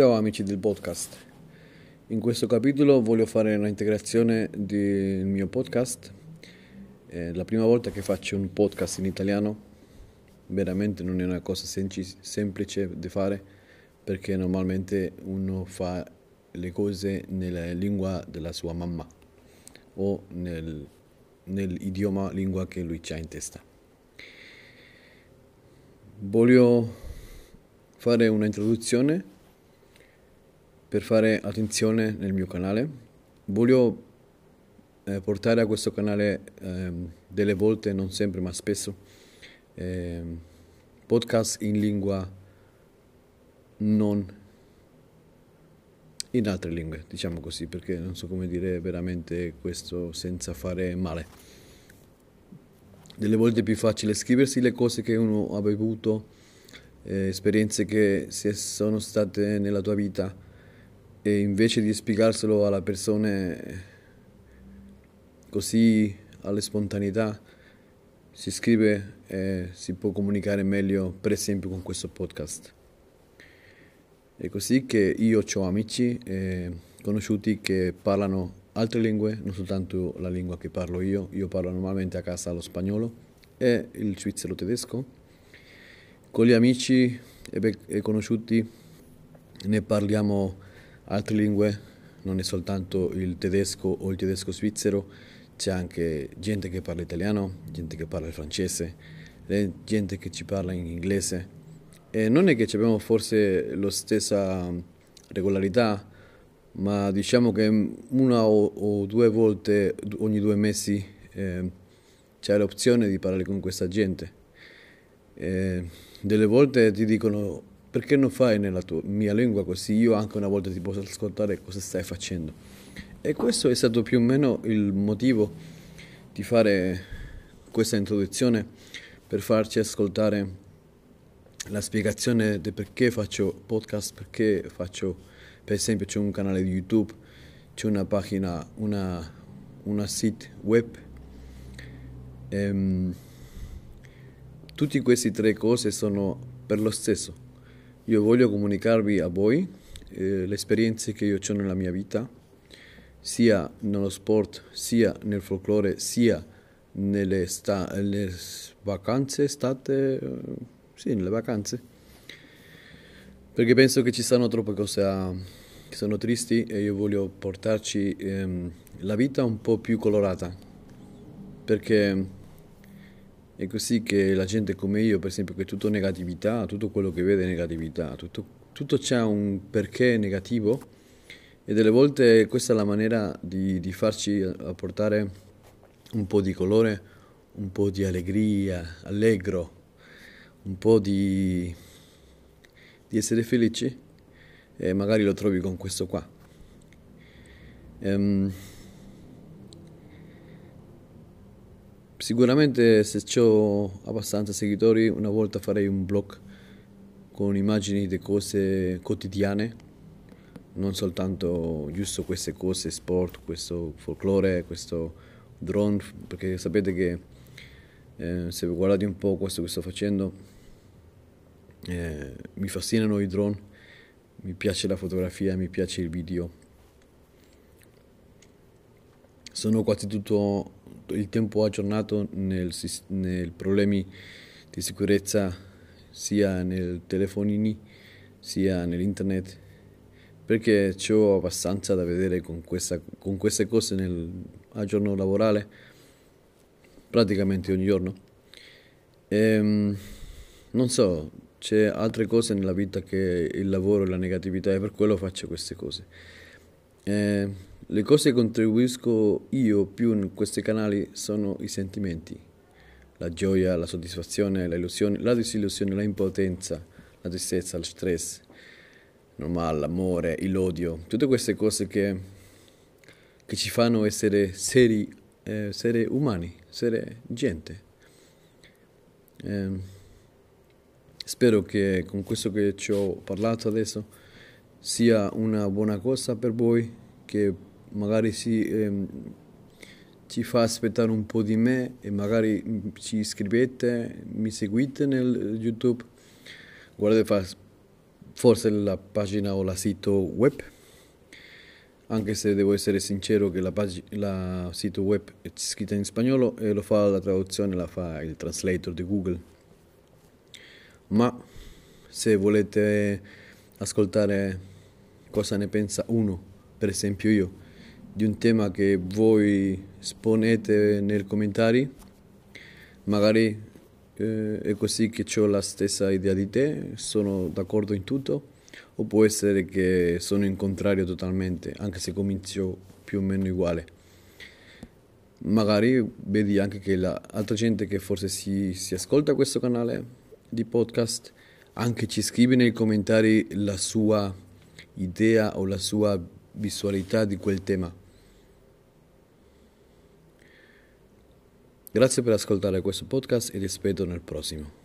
Ciao amici del podcast. In questo capitolo voglio fare un'integrazione del mio podcast. È la prima volta che faccio un podcast in italiano. Veramente non è una cosa semplice da fare perché normalmente uno fa le cose nella lingua della sua mamma o nel, nell'idioma lingua che lui ha in testa. Voglio fare un'introduzione per fare attenzione nel mio canale. Voglio eh, portare a questo canale eh, delle volte, non sempre ma spesso, eh, podcast in lingua non in altre lingue, diciamo così, perché non so come dire veramente questo senza fare male. Delle volte è più facile scriversi le cose che uno ha bevuto, eh, esperienze che sono state nella tua vita e invece di spiegarselo alla persona così alle spontaneità si scrive e si può comunicare meglio per esempio con questo podcast. È così che io ho amici e conosciuti che parlano altre lingue non soltanto la lingua che parlo io. Io parlo normalmente a casa lo spagnolo e il svizzero tedesco. Con gli amici e conosciuti ne parliamo altre lingue, non è soltanto il tedesco o il tedesco svizzero, c'è anche gente che parla italiano, gente che parla il francese, gente che ci parla in inglese. E non è che abbiamo forse la stessa regolarità, ma diciamo che una o, due volte ogni due mesi eh, c'è l'opzione di parlare con questa gente. E delle volte ti dicono perché non fai nella tua, mia lingua così io anche una volta ti posso ascoltare cosa stai facendo. E questo è stato più o meno il motivo di fare questa introduzione per farci ascoltare la spiegazione di perché faccio podcast, perché faccio, per esempio c'è un canale di YouTube, c'è una pagina, una, una site web. Ehm, tutte queste tre cose sono per lo stesso io voglio comunicarvi a voi eh, le esperienze che io ho nella mia vita, sia nello sport, sia nel folklore, sia nelle, sta- vacanze estate, eh, sì, nelle vacanze. Perché penso che ci siano troppe cose che sono tristi e io voglio portarci ehm, la vita un po' più colorata. Perché è così che la gente come io, per esempio, che è tutto negatività, tutto quello che vede è negatività, tutto, tutto c'è un perché negativo e delle volte questa è la maniera di, di farci apportare un po' di colore, un po' di allegria, allegro, un po' di, di essere felici e magari lo trovi con questo qua. Um, Sicuramente se ho abbastanza seguitori una volta farei un blog con immagini di cose quotidiane, non soltanto giusto queste cose, sport, questo folklore, questo drone, perché sapete che eh, se guardate un po' questo che sto facendo, eh, mi fascinano i drone, mi piace la fotografia, mi piace il video. Sono quasi tutto il tempo aggiornato nei problemi di sicurezza sia nei telefonini sia nell'internet perché ho abbastanza da vedere con, questa, con queste cose nel giorno lavorale praticamente ogni giorno. E, ehm, non so c'è altre cose nella vita che il lavoro e la negatività e per quello faccio queste cose. E, eh, le cose che contribuisco io più in questi canali sono i sentimenti, la gioia, la soddisfazione, la illusione, la disillusione, la impotenza, la tristezza, lo stress, normale, l'amore, l'odio, tutte queste cose che, che ci fanno essere seri, eh, essere umani, essere gente. Eh, spero che con questo che ci ho parlato adesso sia una buona cosa per voi che magari si, ehm, ci fa aspettare un po' di me e magari ci iscrivete, mi seguite nel YouTube, guardate, forse la pagina o la sito web, anche se devo essere sincero che la, pag- la sito web è scritta in spagnolo e lo fa la traduzione, la fa il translator di Google. Ma se volete ascoltare cosa ne pensa uno, per esempio io, di un tema che voi esponete nei commentari, magari eh, è così che ho la stessa idea di te, sono d'accordo in tutto, o può essere che sono in contrario totalmente, anche se comincio più o meno uguale. Magari vedi anche che l'altra gente che forse si, si ascolta questo canale di podcast anche ci scrive nei commentari la sua idea o la sua visualità di quel tema. Grazie per ascoltare questo podcast e ti aspetto nel prossimo.